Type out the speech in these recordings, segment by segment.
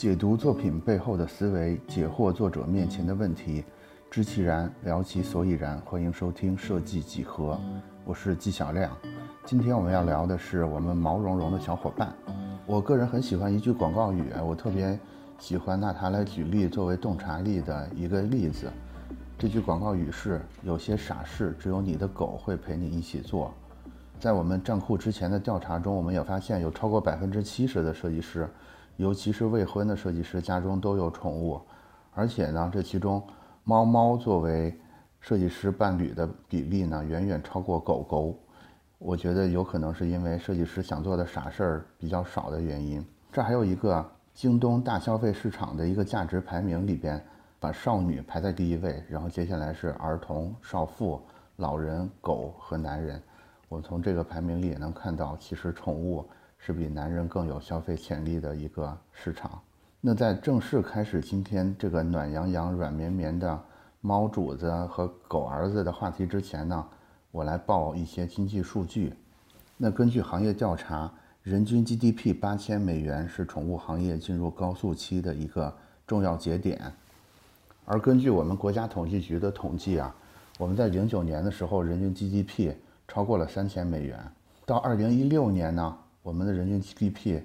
解读作品背后的思维，解惑作者面前的问题，知其然，聊其所以然。欢迎收听设计几何，我是纪晓亮。今天我们要聊的是我们毛茸茸的小伙伴。我个人很喜欢一句广告语，我特别喜欢拿它来举例，作为洞察力的一个例子。这句广告语是：有些傻事，只有你的狗会陪你一起做。在我们站库之前的调查中，我们也发现有超过百分之七十的设计师。尤其是未婚的设计师家中都有宠物，而且呢，这其中猫猫作为设计师伴侣的比例呢，远远超过狗狗。我觉得有可能是因为设计师想做的傻事儿比较少的原因。这还有一个京东大消费市场的一个价值排名里边，把少女排在第一位，然后接下来是儿童、少妇、老人、狗和男人。我从这个排名里也能看到，其实宠物。是比男人更有消费潜力的一个市场。那在正式开始今天这个暖洋洋、软绵绵的猫主子和狗儿子的话题之前呢，我来报一些经济数据。那根据行业调查，人均 GDP 八千美元是宠物行业进入高速期的一个重要节点。而根据我们国家统计局的统计啊，我们在零九年的时候，人均 GDP 超过了三千美元。到二零一六年呢？我们的人均 GDP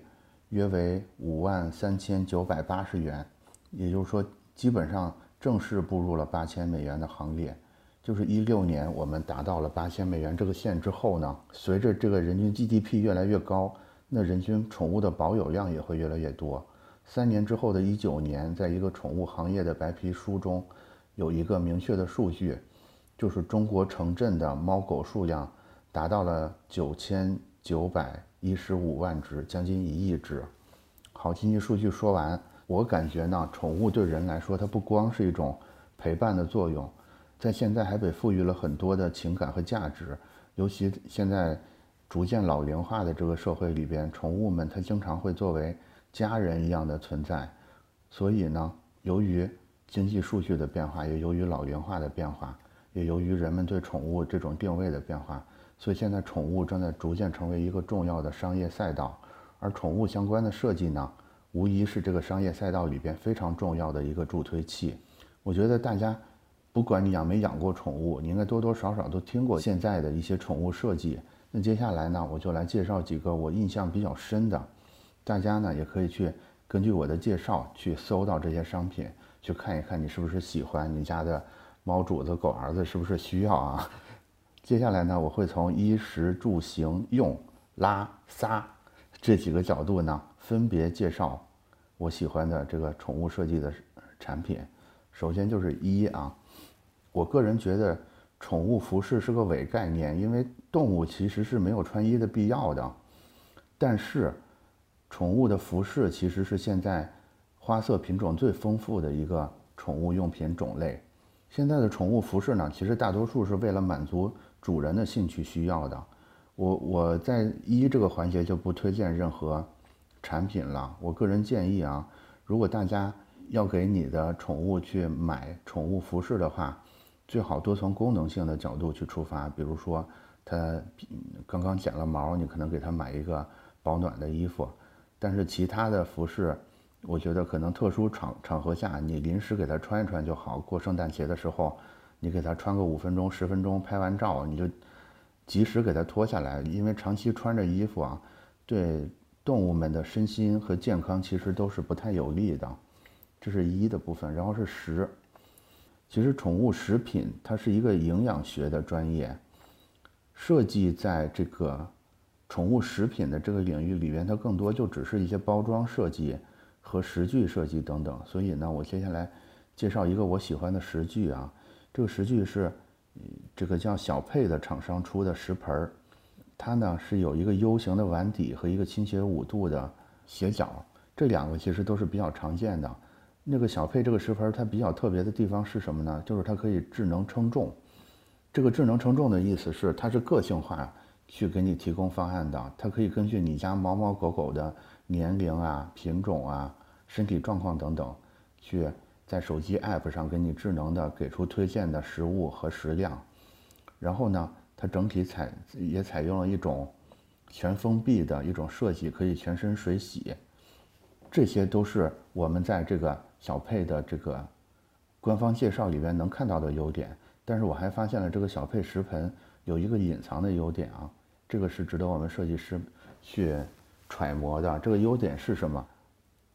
约为五万三千九百八十元，也就是说，基本上正式步入了八千美元的行列。就是一六年我们达到了八千美元这个线之后呢，随着这个人均 GDP 越来越高，那人均宠物的保有量也会越来越多。三年之后的一九年，在一个宠物行业的白皮书中，有一个明确的数据，就是中国城镇的猫狗数量达到了九千九百。一十五万只，将近一亿只。好，经济数据说完，我感觉呢，宠物对人来说，它不光是一种陪伴的作用，在现在还被赋予了很多的情感和价值。尤其现在逐渐老龄化的这个社会里边，宠物们它经常会作为家人一样的存在。所以呢，由于经济数据的变化，也由于老龄化的变化，也由于人们对宠物这种定位的变化。所以现在宠物正在逐渐成为一个重要的商业赛道，而宠物相关的设计呢，无疑是这个商业赛道里边非常重要的一个助推器。我觉得大家，不管你养没养过宠物，你应该多多少少都听过现在的一些宠物设计。那接下来呢，我就来介绍几个我印象比较深的，大家呢也可以去根据我的介绍去搜到这些商品，去看一看你是不是喜欢，你家的猫主子、狗儿子是不是需要啊？接下来呢，我会从衣食住行用拉撒这几个角度呢，分别介绍我喜欢的这个宠物设计的产品。首先就是衣啊，我个人觉得宠物服饰是个伪概念，因为动物其实是没有穿衣的必要的。但是，宠物的服饰其实是现在花色品种最丰富的一个宠物用品种类。现在的宠物服饰呢，其实大多数是为了满足。主人的兴趣需要的，我我在一这个环节就不推荐任何产品了。我个人建议啊，如果大家要给你的宠物去买宠物服饰的话，最好多从功能性的角度去出发。比如说，它刚刚剪了毛，你可能给它买一个保暖的衣服。但是其他的服饰，我觉得可能特殊场场合下，你临时给它穿一穿就好。过圣诞节的时候。你给它穿个五分钟、十分钟，拍完照你就及时给它脱下来，因为长期穿着衣服啊，对动物们的身心和健康其实都是不太有利的。这是一的部分，然后是食。其实宠物食品它是一个营养学的专业，设计在这个宠物食品的这个领域里边，它更多就只是一些包装设计和食具设计等等。所以呢，我接下来介绍一个我喜欢的食具啊。这个食具是，这个叫小佩的厂商出的食盆儿，它呢是有一个 U 型的碗底和一个倾斜五度的斜角，这两个其实都是比较常见的。那个小佩这个食盆儿它比较特别的地方是什么呢？就是它可以智能称重。这个智能称重的意思是它是个性化去给你提供方案的，它可以根据你家猫猫狗狗的年龄啊、品种啊、身体状况等等去。在手机 App 上给你智能的给出推荐的食物和食量，然后呢，它整体采也采用了一种全封闭的一种设计，可以全身水洗。这些都是我们在这个小配的这个官方介绍里边能看到的优点。但是我还发现了这个小配食盆有一个隐藏的优点啊，这个是值得我们设计师去揣摩的。这个优点是什么？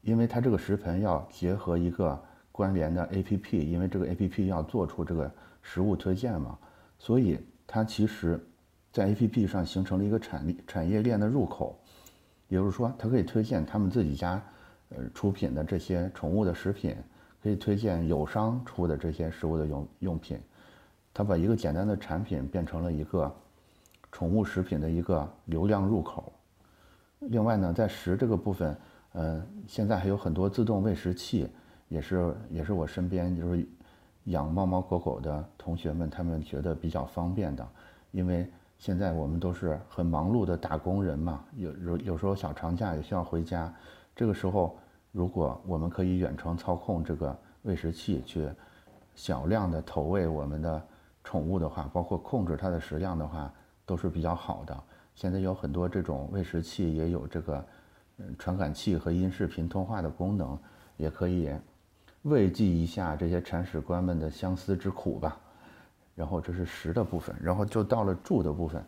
因为它这个食盆要结合一个关联的 APP，因为这个 APP 要做出这个食物推荐嘛，所以它其实，在 APP 上形成了一个产力产业链的入口，也就是说，它可以推荐他们自己家呃出品的这些宠物的食品，可以推荐友商出的这些食物的用用品，它把一个简单的产品变成了一个宠物食品的一个流量入口。另外呢，在食这个部分。呃，现在还有很多自动喂食器，也是也是我身边就是养猫猫狗狗的同学们，他们觉得比较方便的，因为现在我们都是很忙碌的打工人嘛，有有有时候小长假也需要回家，这个时候如果我们可以远程操控这个喂食器去小量的投喂我们的宠物的话，包括控制它的食量的话，都是比较好的。现在有很多这种喂食器也有这个嗯。传感器和音视频通话的功能，也可以慰藉一下这些铲屎官们的相思之苦吧。然后这是食的部分，然后就到了住的部分。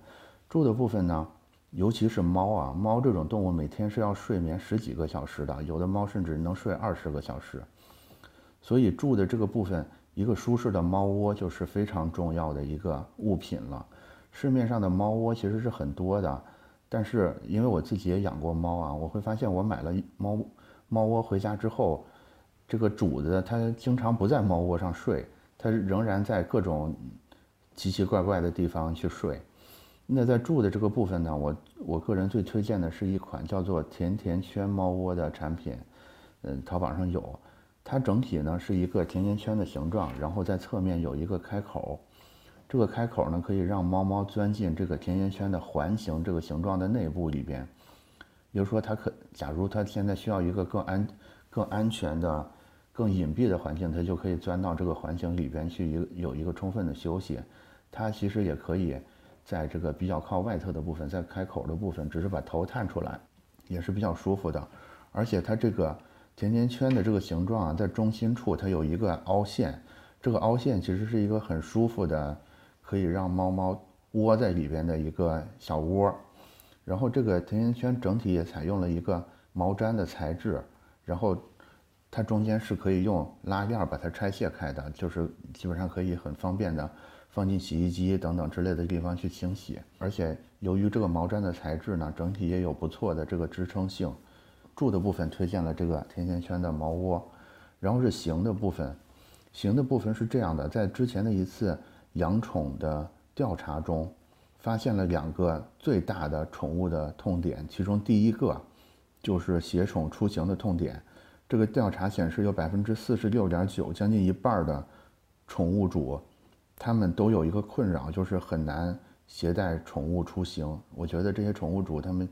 住的部分呢，尤其是猫啊，猫这种动物每天是要睡眠十几个小时的，有的猫甚至能睡二十个小时。所以住的这个部分，一个舒适的猫窝就是非常重要的一个物品了。市面上的猫窝其实是很多的。但是因为我自己也养过猫啊，我会发现我买了猫猫窝回家之后，这个主子他经常不在猫窝上睡，他仍然在各种奇奇怪怪的地方去睡。那在住的这个部分呢，我我个人最推荐的是一款叫做甜甜圈猫窝的产品，嗯，淘宝上有，它整体呢是一个甜甜圈的形状，然后在侧面有一个开口。这个开口呢，可以让猫猫钻进这个甜甜圈的环形这个形状的内部里边。比如说，它可假如它现在需要一个更安、更安全的、更隐蔽的环境，它就可以钻到这个环形里边去，一个有一个充分的休息。它其实也可以在这个比较靠外侧的部分，在开口的部分，只是把头探出来，也是比较舒服的。而且它这个甜甜圈的这个形状啊，在中心处它有一个凹陷，这个凹陷其实是一个很舒服的。可以让猫猫窝在里边的一个小窝，然后这个甜甜圈整体也采用了一个毛毡的材质，然后它中间是可以用拉链把它拆卸开的，就是基本上可以很方便的放进洗衣机等等之类的地方去清洗。而且由于这个毛毡的材质呢，整体也有不错的这个支撑性。住的部分推荐了这个甜甜圈的毛窝，然后是行的部分，行的部分是这样的，在之前的一次。养宠的调查中，发现了两个最大的宠物的痛点，其中第一个就是携宠出行的痛点。这个调查显示，有百分之四十六点九，将近一半的宠物主，他们都有一个困扰，就是很难携带宠物出行。我觉得这些宠物主他们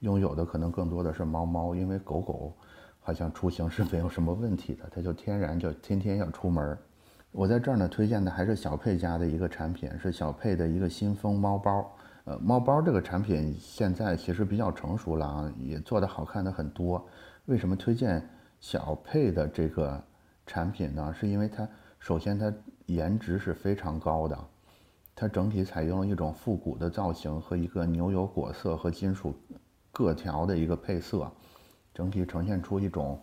拥有的可能更多的是猫猫，因为狗狗好像出行是没有什么问题的，它就天然就天天要出门。我在这儿呢，推荐的还是小佩家的一个产品，是小佩的一个新风猫包。呃，猫包这个产品现在其实比较成熟了啊，也做的好看的很多。为什么推荐小佩的这个产品呢？是因为它首先它颜值是非常高的，它整体采用了一种复古的造型和一个牛油果色和金属各条的一个配色，整体呈现出一种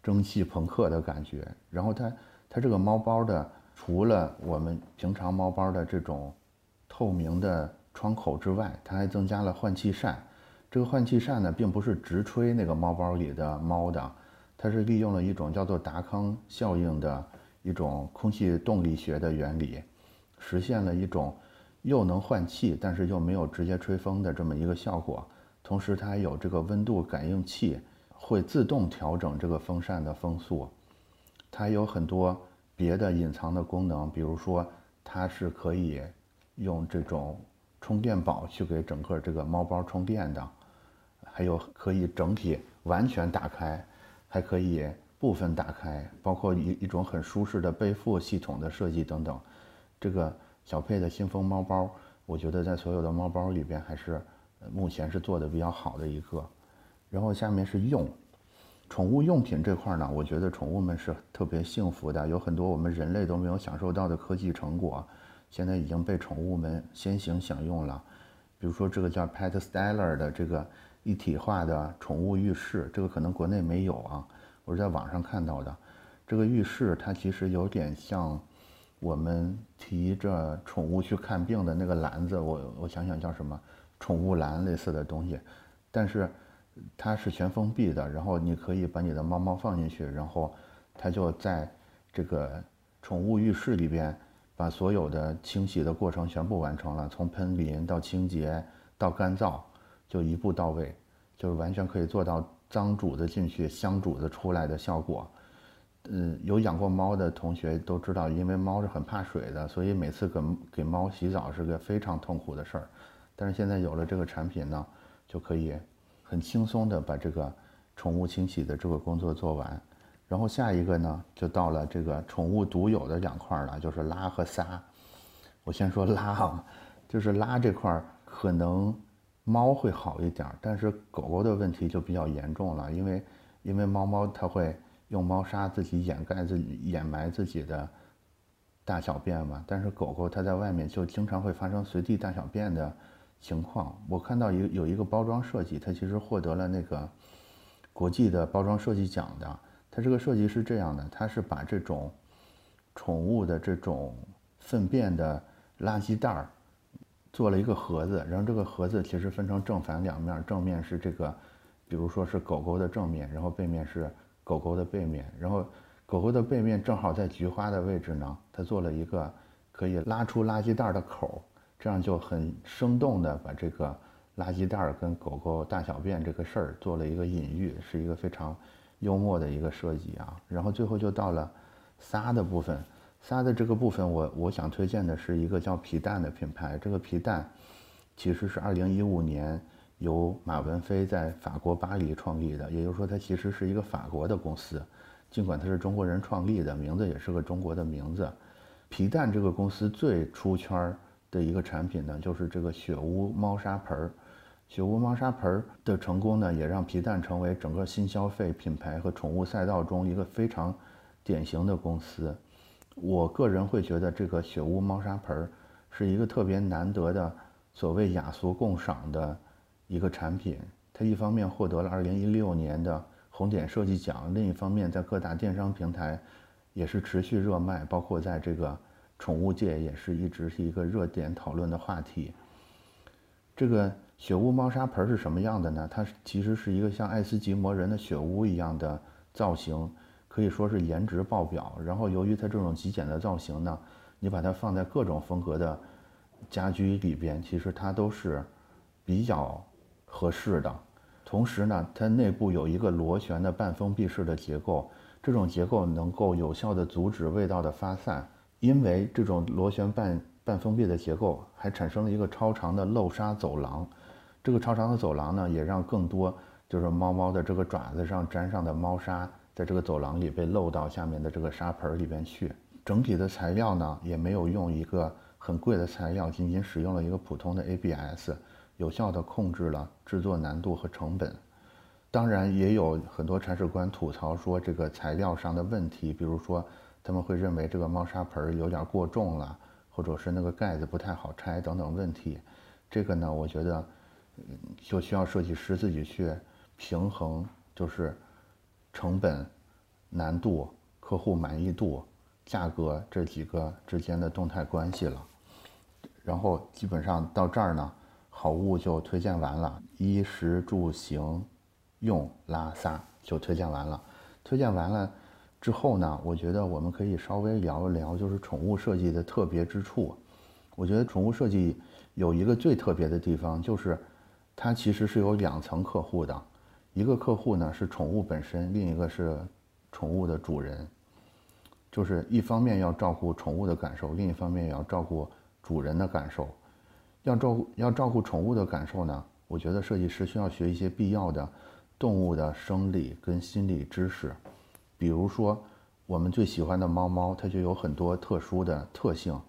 蒸汽朋克的感觉。然后它。它这个猫包的，除了我们平常猫包的这种透明的窗口之外，它还增加了换气扇。这个换气扇呢，并不是直吹那个猫包里的猫的，它是利用了一种叫做达康效应的一种空气动力学的原理，实现了一种又能换气，但是又没有直接吹风的这么一个效果。同时，它还有这个温度感应器，会自动调整这个风扇的风速。它有很多别的隐藏的功能，比如说它是可以用这种充电宝去给整个这个猫包充电的，还有可以整体完全打开，还可以部分打开，包括一一种很舒适的背负系统的设计等等。这个小佩的新风猫包，我觉得在所有的猫包里边还是目前是做的比较好的一个。然后下面是用。宠物用品这块呢，我觉得宠物们是特别幸福的，有很多我们人类都没有享受到的科技成果，现在已经被宠物们先行享用了。比如说这个叫 Pet Stellar 的这个一体化的宠物浴室，这个可能国内没有啊，我是在网上看到的。这个浴室它其实有点像我们提着宠物去看病的那个篮子，我我想想叫什么，宠物篮类似的东西，但是。它是全封闭的，然后你可以把你的猫猫放进去，然后它就在这个宠物浴室里边把所有的清洗的过程全部完成了，从喷淋到清洁到干燥，就一步到位，就是完全可以做到脏主子进去，香主子出来的效果。嗯，有养过猫的同学都知道，因为猫是很怕水的，所以每次给给猫洗澡是个非常痛苦的事儿。但是现在有了这个产品呢，就可以。很轻松的把这个宠物清洗的这个工作做完，然后下一个呢，就到了这个宠物独有的两块了，就是拉和撒。我先说拉啊，就是拉这块可能猫会好一点，但是狗狗的问题就比较严重了，因为因为猫猫它会用猫砂自己掩盖自己掩埋自己的大小便嘛，但是狗狗它在外面就经常会发生随地大小便的。情况，我看到一有一个包装设计，它其实获得了那个国际的包装设计奖的。它这个设计是这样的，它是把这种宠物的这种粪便的垃圾袋儿做了一个盒子，然后这个盒子其实分成正反两面，正面是这个，比如说是狗狗的正面，然后背面是狗狗的背面，然后狗狗的背面正好在菊花的位置呢，它做了一个可以拉出垃圾袋的口。这样就很生动地把这个垃圾袋儿跟狗狗大小便这个事儿做了一个隐喻，是一个非常幽默的一个设计啊。然后最后就到了撒的部分，撒的这个部分，我我想推荐的是一个叫皮蛋的品牌。这个皮蛋其实是2015年由马文飞在法国巴黎创立的，也就是说它其实是一个法国的公司，尽管它是中国人创立的，名字也是个中国的名字。皮蛋这个公司最出圈。的一个产品呢，就是这个雪屋猫砂盆儿。雪屋猫砂盆儿的成功呢，也让皮蛋成为整个新消费品牌和宠物赛道中一个非常典型的公司。我个人会觉得这个雪屋猫砂盆儿是一个特别难得的所谓雅俗共赏的一个产品。它一方面获得了2016年的红点设计奖，另一方面在各大电商平台也是持续热卖，包括在这个。宠物界也是一直是一个热点讨论的话题。这个雪屋猫砂盆是什么样的呢？它其实是一个像爱斯基摩人的雪屋一样的造型，可以说是颜值爆表。然后由于它这种极简的造型呢，你把它放在各种风格的家居里边，其实它都是比较合适的。同时呢，它内部有一个螺旋的半封闭式的结构，这种结构能够有效的阻止味道的发散。因为这种螺旋半半封闭的结构，还产生了一个超长的漏沙走廊。这个超长的走廊呢，也让更多就是猫猫的这个爪子上沾上的猫砂，在这个走廊里被漏到下面的这个沙盆里边去。整体的材料呢，也没有用一个很贵的材料，仅仅使用了一个普通的 ABS，有效的控制了制作难度和成本。当然，也有很多铲屎官吐槽说这个材料上的问题，比如说。他们会认为这个猫砂盆有点过重了，或者是那个盖子不太好拆等等问题。这个呢，我觉得就需要设计师自己去平衡，就是成本、难度、客户满意度、价格这几个之间的动态关系了。然后基本上到这儿呢，好物就推荐完了，衣食住行用拉撒就推荐完了，推荐完了。之后呢，我觉得我们可以稍微聊一聊，就是宠物设计的特别之处。我觉得宠物设计有一个最特别的地方，就是它其实是有两层客户的，一个客户呢是宠物本身，另一个是宠物的主人。就是一方面要照顾宠物的感受，另一方面也要照顾主人的感受。要照顾要照顾宠物的感受呢，我觉得设计师需要学一些必要的动物的生理跟心理知识。比如说，我们最喜欢的猫猫，它就有很多特殊的特性。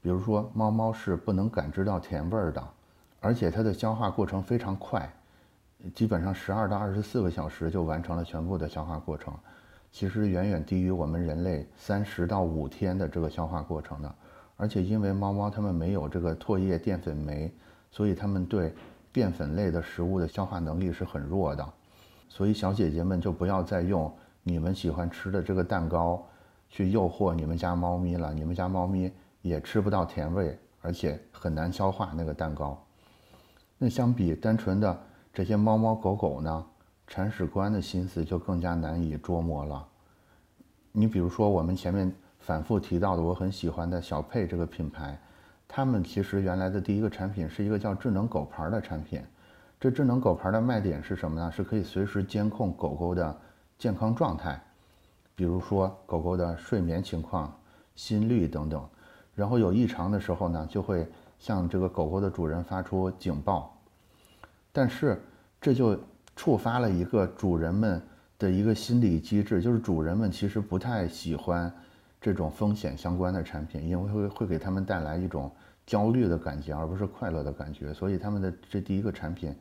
比如说，猫猫是不能感知到甜味儿的，而且它的消化过程非常快。基本上十二到二十四个小时就完成了全部的消化过程，其实远远低于我们人类三十到五天的这个消化过程的。而且因为猫猫它们没有这个唾液淀粉酶，所以它们对淀粉类的食物的消化能力是很弱的。所以小姐姐们就不要再用你们喜欢吃的这个蛋糕去诱惑你们家猫咪了，你们家猫咪也吃不到甜味，而且很难消化那个蛋糕。那相比单纯的这些猫猫狗狗呢，铲屎官的心思就更加难以捉摸了。你比如说我们前面反复提到的我很喜欢的小佩这个品牌，他们其实原来的第一个产品是一个叫智能狗牌的产品。这智能狗牌的卖点是什么呢？是可以随时监控狗狗的健康状态，比如说狗狗的睡眠情况、心率等等，然后有异常的时候呢，就会。向这个狗狗的主人发出警报，但是这就触发了一个主人们的一个心理机制，就是主人们其实不太喜欢这种风险相关的产品，因为会会给他们带来一种焦虑的感觉，而不是快乐的感觉，所以他们的这第一个产品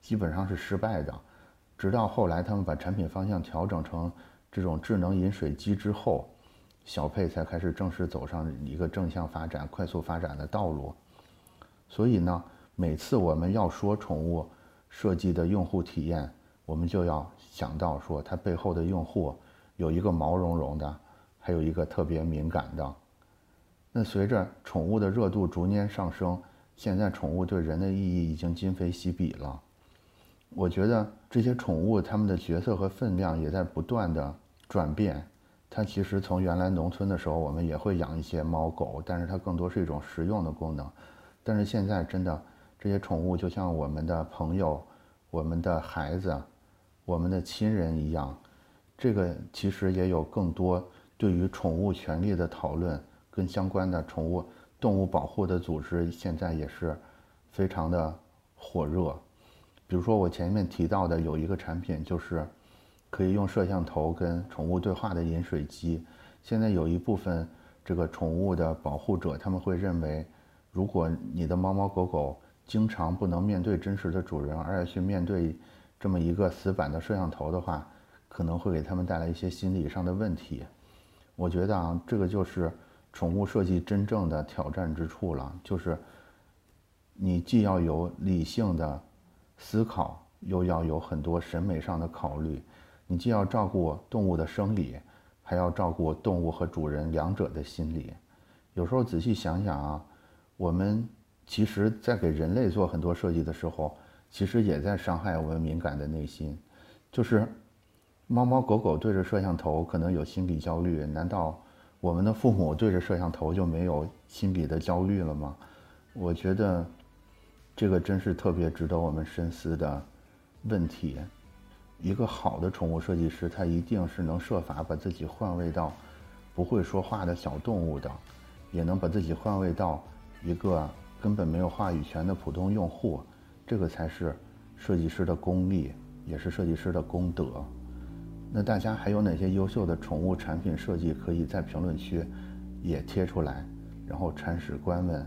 基本上是失败的。直到后来他们把产品方向调整成这种智能饮水机之后，小佩才开始正式走上一个正向发展、快速发展的道路。所以呢，每次我们要说宠物设计的用户体验，我们就要想到说它背后的用户有一个毛茸茸的，还有一个特别敏感的。那随着宠物的热度逐年上升，现在宠物对人的意义已经今非昔比了。我觉得这些宠物它们的角色和分量也在不断的转变。它其实从原来农村的时候，我们也会养一些猫狗，但是它更多是一种实用的功能。但是现在真的，这些宠物就像我们的朋友、我们的孩子、我们的亲人一样。这个其实也有更多对于宠物权利的讨论，跟相关的宠物动物保护的组织现在也是非常的火热。比如说我前面提到的有一个产品，就是可以用摄像头跟宠物对话的饮水机。现在有一部分这个宠物的保护者，他们会认为。如果你的猫猫狗狗经常不能面对真实的主人，而要去面对这么一个死板的摄像头的话，可能会给他们带来一些心理上的问题。我觉得啊，这个就是宠物设计真正的挑战之处了，就是你既要有理性的思考，又要有很多审美上的考虑，你既要照顾动物的生理，还要照顾动物和主人两者的心理。有时候仔细想想啊。我们其实，在给人类做很多设计的时候，其实也在伤害我们敏感的内心。就是猫猫狗狗对着摄像头可能有心理焦虑，难道我们的父母对着摄像头就没有心理的焦虑了吗？我觉得这个真是特别值得我们深思的问题。一个好的宠物设计师，他一定是能设法把自己换位到不会说话的小动物的，也能把自己换位到。一个根本没有话语权的普通用户，这个才是设计师的功力，也是设计师的功德。那大家还有哪些优秀的宠物产品设计，可以在评论区也贴出来，然后铲屎官们，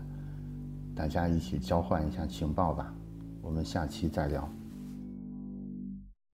大家一起交换一下情报吧。我们下期再聊。